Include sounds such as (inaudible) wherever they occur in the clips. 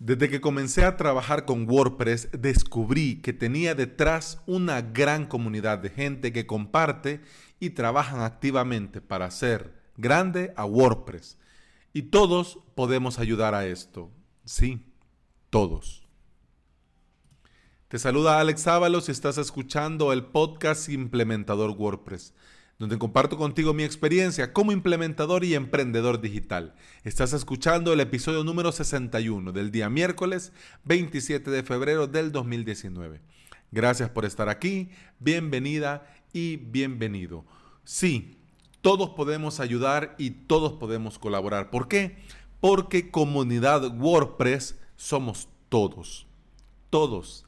Desde que comencé a trabajar con WordPress, descubrí que tenía detrás una gran comunidad de gente que comparte y trabajan activamente para hacer grande a WordPress. Y todos podemos ayudar a esto. Sí, todos. Te saluda Alex Ábalos y estás escuchando el podcast Implementador WordPress donde comparto contigo mi experiencia como implementador y emprendedor digital. Estás escuchando el episodio número 61 del día miércoles 27 de febrero del 2019. Gracias por estar aquí, bienvenida y bienvenido. Sí, todos podemos ayudar y todos podemos colaborar. ¿Por qué? Porque comunidad WordPress somos todos. Todos.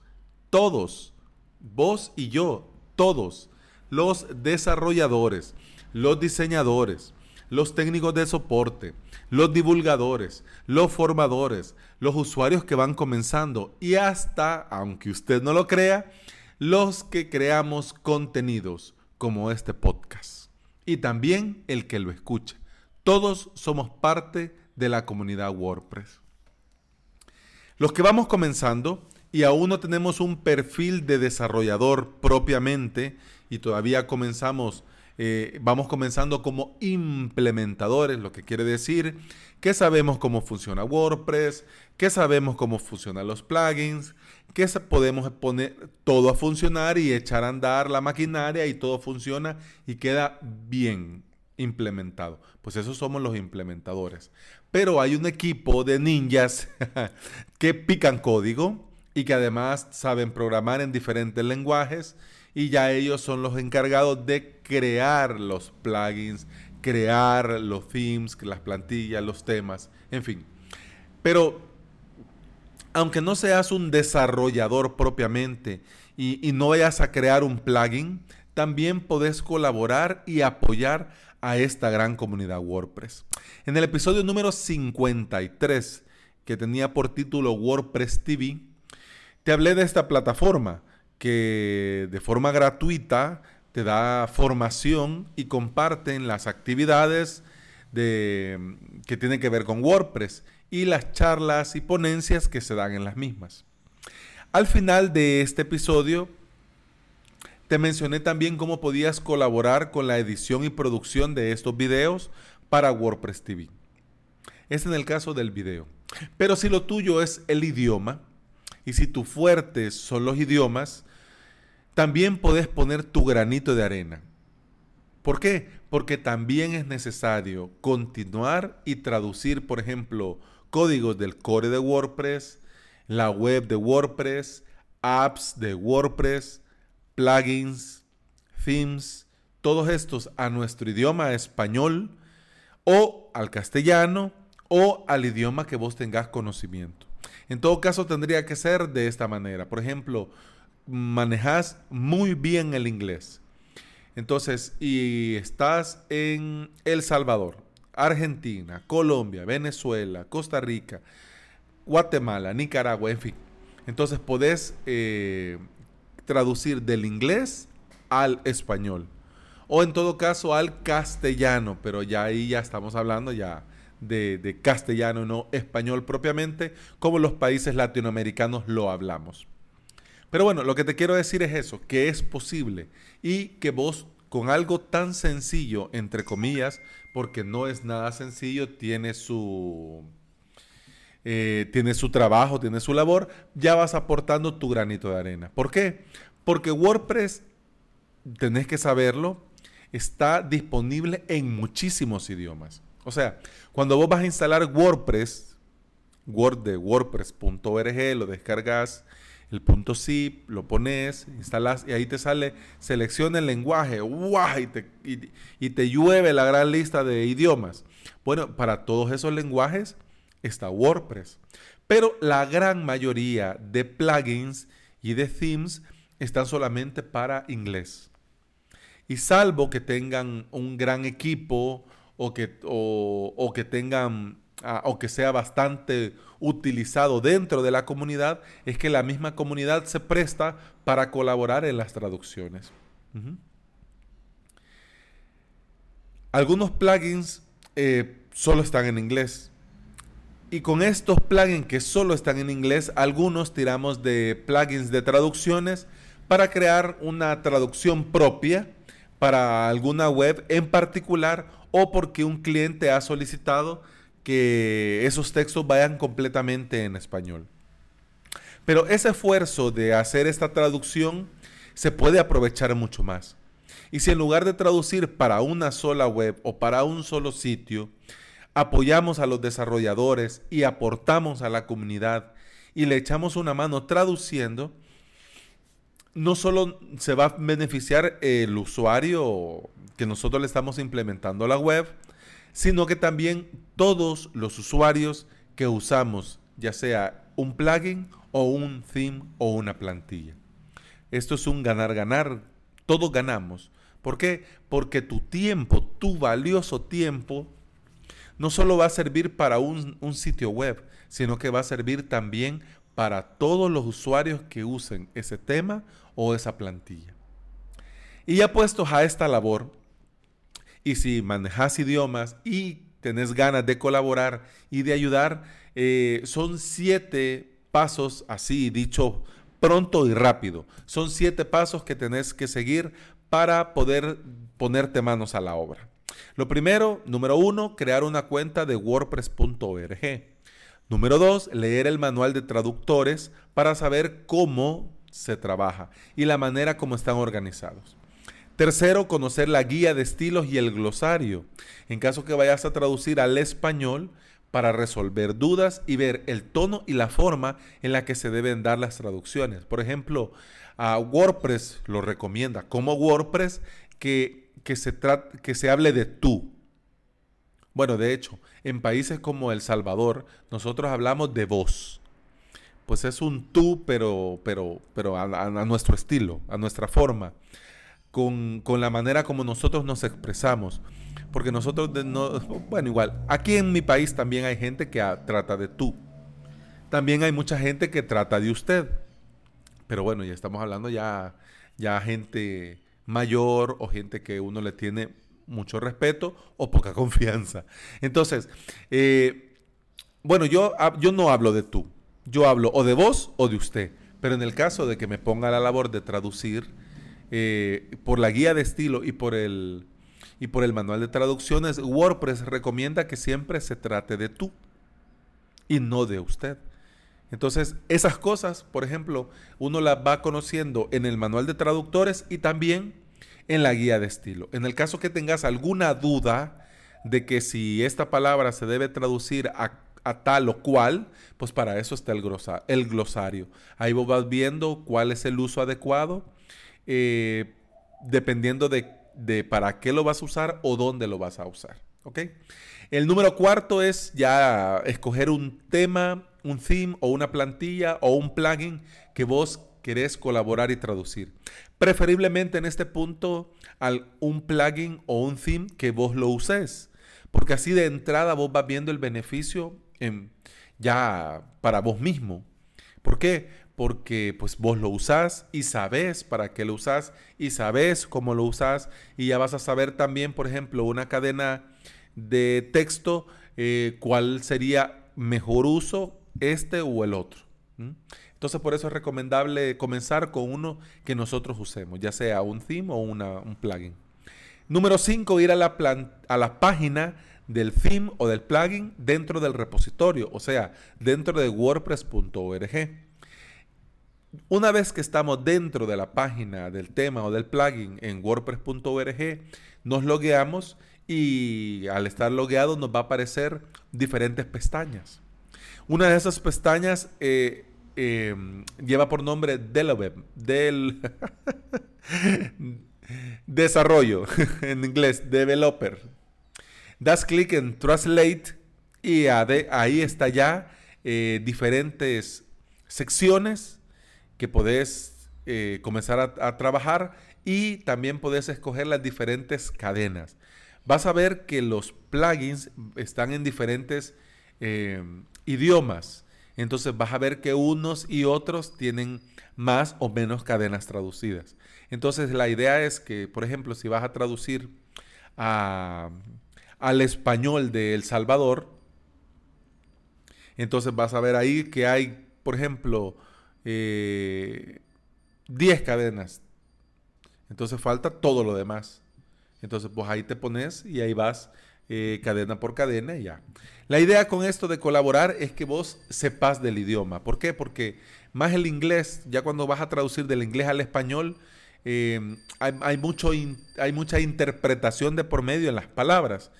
Todos. Vos y yo. Todos los desarrolladores, los diseñadores, los técnicos de soporte, los divulgadores, los formadores, los usuarios que van comenzando y hasta, aunque usted no lo crea, los que creamos contenidos como este podcast. Y también el que lo escucha. Todos somos parte de la comunidad WordPress. Los que vamos comenzando y aún no tenemos un perfil de desarrollador propiamente y todavía comenzamos, eh, vamos comenzando como implementadores, lo que quiere decir que sabemos cómo funciona WordPress, que sabemos cómo funcionan los plugins, que podemos poner todo a funcionar y echar a andar la maquinaria y todo funciona y queda bien implementado. Pues esos somos los implementadores. Pero hay un equipo de ninjas (laughs) que pican código, y que además saben programar en diferentes lenguajes y ya ellos son los encargados de crear los plugins, crear los themes, las plantillas, los temas, en fin. Pero aunque no seas un desarrollador propiamente y, no vayas a crear un plugin, también podés colaborar y apoyar a esta gran comunidad WordPress. En el episodio número 53, que tenía por título WordPress TV, te hablé de esta plataforma que de forma gratuita te da formación y comparten las actividades de, que tienen que ver con WordPress y las charlas y ponencias que se dan en las mismas. Al final de este episodio te mencioné también cómo podías colaborar con la edición y producción de estos videos para WordPress TV. Es en el caso del video. Pero si lo tuyo es el idioma, y si tu fuerte son los idiomas, también puedes poner tu granito de arena. ¿Por qué? Porque también es necesario continuar y traducir, por ejemplo, códigos del core de WordPress, la web de WordPress, apps de WordPress, plugins, themes, todos estos a nuestro idioma español o al castellano o al idioma que vos tengas conocimiento. En todo caso, tendría que ser de esta manera. Por ejemplo, manejas muy bien el inglés. Entonces, y estás en El Salvador, Argentina, Colombia, Venezuela, Costa Rica, Guatemala, Nicaragua, en fin. Entonces podés eh, traducir del inglés al español. O en todo caso al castellano, pero ya ahí ya estamos hablando ya de, castellano, no español propiamente, como los países latinoamericanos lo hablamos. Pero bueno, lo que te quiero decir es eso, que es posible y que vos con algo tan sencillo, entre comillas, porque no es nada sencillo, tiene su, eh, tiene su trabajo, tiene su labor, ya vas aportando tu granito de arena. ¿Por qué? Porque WordPress, tenés que saberlo, está disponible en muchísimos idiomas. O sea, cuando vos vas a instalar WordPress, Word de WordPress.org, lo descargas, el punto zip, lo pones, instalas y ahí te sale, selecciona el lenguaje, Y te, y te llueve la gran lista de idiomas. Bueno, para todos esos lenguajes está WordPress. Pero la gran mayoría de plugins y de themes están solamente para inglés. Y salvo que tengan un gran equipo, o que, o, que tengan ah, o que sea bastante utilizado dentro de la comunidad, es que la misma comunidad se presta para colaborar en las traducciones. Algunos plugins eh, solo están en inglés. Y con estos plugins que solo están en inglés, algunos tiramos de plugins de traducciones para crear una traducción propia para alguna web en particular o porque un cliente ha solicitado que esos textos vayan completamente en español. Pero ese esfuerzo de hacer esta traducción se puede aprovechar mucho más. Y si en lugar de traducir para una sola web o para un solo sitio, apoyamos a los desarrolladores y aportamos a la comunidad y le echamos una mano traduciendo, no solo se va a beneficiar el usuario que nosotros le estamos implementando a la web, sino que también todos los usuarios que usamos, ya sea un plugin o un theme o una plantilla. Esto es un ganar-ganar, todos ganamos. ¿Por qué? Porque tu tiempo, tu valioso tiempo, no solo va a servir para un, sitio web, sino que va a servir también para todos los usuarios que usen ese tema o esa plantilla. Y ya puestos a esta labor, y si manejas idiomas y tenés ganas de colaborar y de ayudar, eh, son siete pasos así, dicho pronto y rápido. Son siete pasos que tenés que seguir para poder ponerte manos a la obra. Lo primero, número uno, crear una cuenta de wordpress.org. Número dos, leer el manual de traductores para saber cómo se trabaja y la manera como están organizados. Tercero, conocer la guía de estilos y el glosario. En caso que vayas a traducir al español, para resolver dudas y ver el tono y la forma en la que se deben dar las traducciones. Por ejemplo, a WordPress lo recomienda como WordPress que que se, que se hable de tú. Bueno, de hecho, en países como El Salvador, nosotros hablamos de vos. Pues es un tú, pero, pero, pero a, nuestro estilo, a nuestra forma, con, con, la manera como nosotros nos expresamos. Porque nosotros, no, bueno, igual, aquí en mi país también hay gente que trata de tú. También hay mucha gente que trata de usted. Pero bueno, ya estamos hablando ya, ya gente mayor o gente que uno le tiene mucho respeto o poca (laughs) confianza. Entonces, eh, bueno, yo, yo no hablo de tú, yo hablo o de vos o de usted, pero en el caso de que me ponga la labor de traducir eh, por la guía de estilo y por el y por el manual de traducciones, WordPress recomienda que siempre se trate de tú y no de usted. Entonces, esas cosas, por ejemplo, uno las va conociendo en el manual de traductores y también en la guía de estilo. En el caso que tengas alguna duda de que si esta palabra se debe traducir a, tal o cual, pues para eso está el, el, glosario. Ahí vos vas viendo cuál es el uso adecuado, eh, dependiendo de, de, para qué lo vas a usar o dónde lo vas a usar. ¿ok? El número cuarto es ya escoger un tema un theme o una plantilla o un plugin que vos querés colaborar y traducir. Preferiblemente en este punto al un plugin o un theme que vos lo uses, porque así de entrada vos vas viendo el beneficio ya para vos mismo. ¿Por qué? Porque pues vos lo usás y sabés para qué lo usás y sabés cómo lo usás y ya vas a saber también, por ejemplo, una cadena de texto, eh, cuál sería mejor uso este o el otro. Entonces por eso es recomendable comenzar con uno que nosotros usemos, ya sea un theme o un plugin. Número 5, ir a la, a la página del theme o del plugin dentro del repositorio, o sea, dentro de wordpress.org. Una vez que estamos dentro de la página del tema o del plugin en wordpress.org, nos logueamos y al estar logueado nos va a aparecer diferentes pestañas. Una de esas pestañas eh, em, lleva por nombre Develop, del (laughs) desarrollo, (laughs) en inglés, developer. Das clic en Translate y ahí está ya eh, diferentes secciones que podés eh, comenzar a, a, trabajar y también podés escoger las diferentes cadenas. Vas a ver que los plugins están en diferentes em, idiomas. Entonces vas a ver que unos y otros tienen más o menos cadenas traducidas. Entonces la idea es que, por ejemplo, si vas a traducir al español de El Salvador, Entonces vas a ver ahí que hay, por ejemplo, 10 eh, cadenas. Entonces falta todo lo demás. Entonces, pues ahí te pones y ahí vas eh, cadena por cadena y ya. La idea con esto de colaborar es que vos sepas del idioma. ¿Por qué? Porque más el inglés, ya cuando vas a traducir del inglés al español, eh, hay, mucho hay mucha interpretación de por medio en las palabras.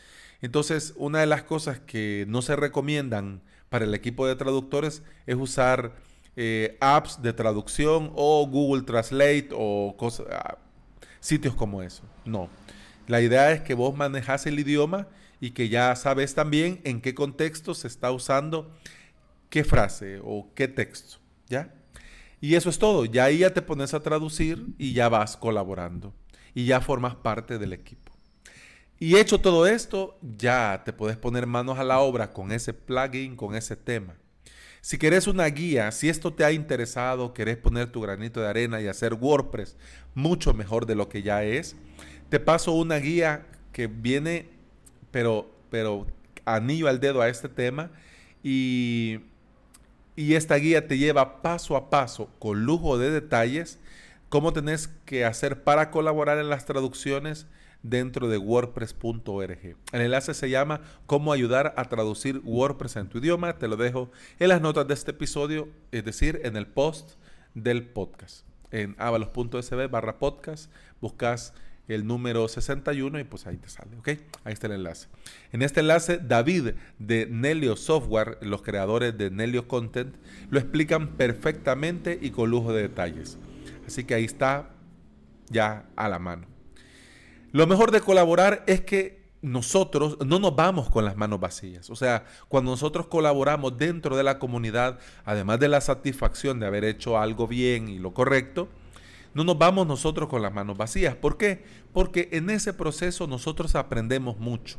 Entonces, una de las cosas que no se recomiendan para el equipo de traductores es usar eh, apps de traducción o Google Translate o ah, sitios como eso. No. La idea es que vos manejas el idioma y que ya sabes también en qué contexto se está usando qué frase o qué texto. ¿Ya? Y eso es todo. Ya ahí ya te pones a traducir y ya vas colaborando. Y ya formas parte del equipo. Y hecho todo esto, ya te puedes poner manos a la obra con ese plugin, con ese tema. Si querés una guía, si esto te ha interesado, querés poner tu granito de arena y hacer WordPress mucho mejor de lo que ya es, te paso una guía que viene, pero, pero anillo al dedo a este tema y, y esta guía te lleva paso a paso, con lujo de detalles, cómo tenés que hacer para colaborar en las traducciones dentro de wordpress.org. El enlace se llama Cómo ayudar a traducir WordPress en tu idioma. Te lo dejo en las notas de este episodio, es decir, en el post del podcast. En avalos.sb barra podcast buscas el número 61 y pues ahí te sale, ¿ok? Ahí está el enlace. En este enlace, David de Nelio Software, los creadores de Nelio Content, lo explican perfectamente y con lujo de detalles. Así que ahí está ya a la mano. Lo mejor de colaborar es que nosotros no nos vamos con las manos vacías. O sea, cuando nosotros colaboramos dentro de la comunidad, además de la satisfacción de haber hecho algo bien y lo correcto, no nos vamos nosotros con las manos vacías. ¿Por qué? Porque en ese proceso nosotros aprendemos mucho,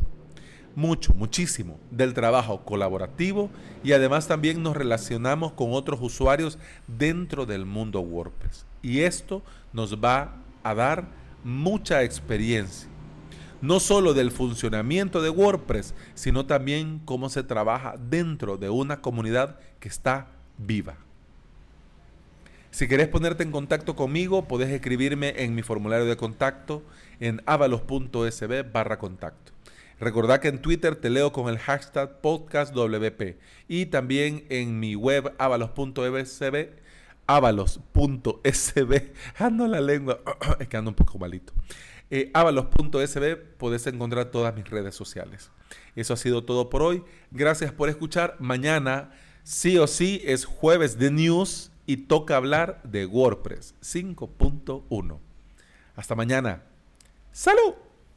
mucho, muchísimo del trabajo colaborativo y además también nos relacionamos con otros usuarios dentro del mundo WordPress. Y esto nos va a dar mucha experiencia, no solo del funcionamiento de WordPress, sino también cómo se trabaja dentro de una comunidad que está viva. Si querés ponerte en contacto conmigo, podés escribirme en mi formulario de contacto en avalos.sb barra contacto. Recordá que en Twitter te leo con el hashtag podcastwp y también en mi web avalos.sb avalos.sb. (laughs) Ando la lengua, (clears throat) es que ando un poco malito. Eh, avalos.sb podés encontrar todas mis redes sociales. Eso ha sido todo por hoy. Gracias por escuchar. Mañana, sí o sí, es jueves de news y toca hablar de WordPress 5.1. Hasta mañana. ¡Salud!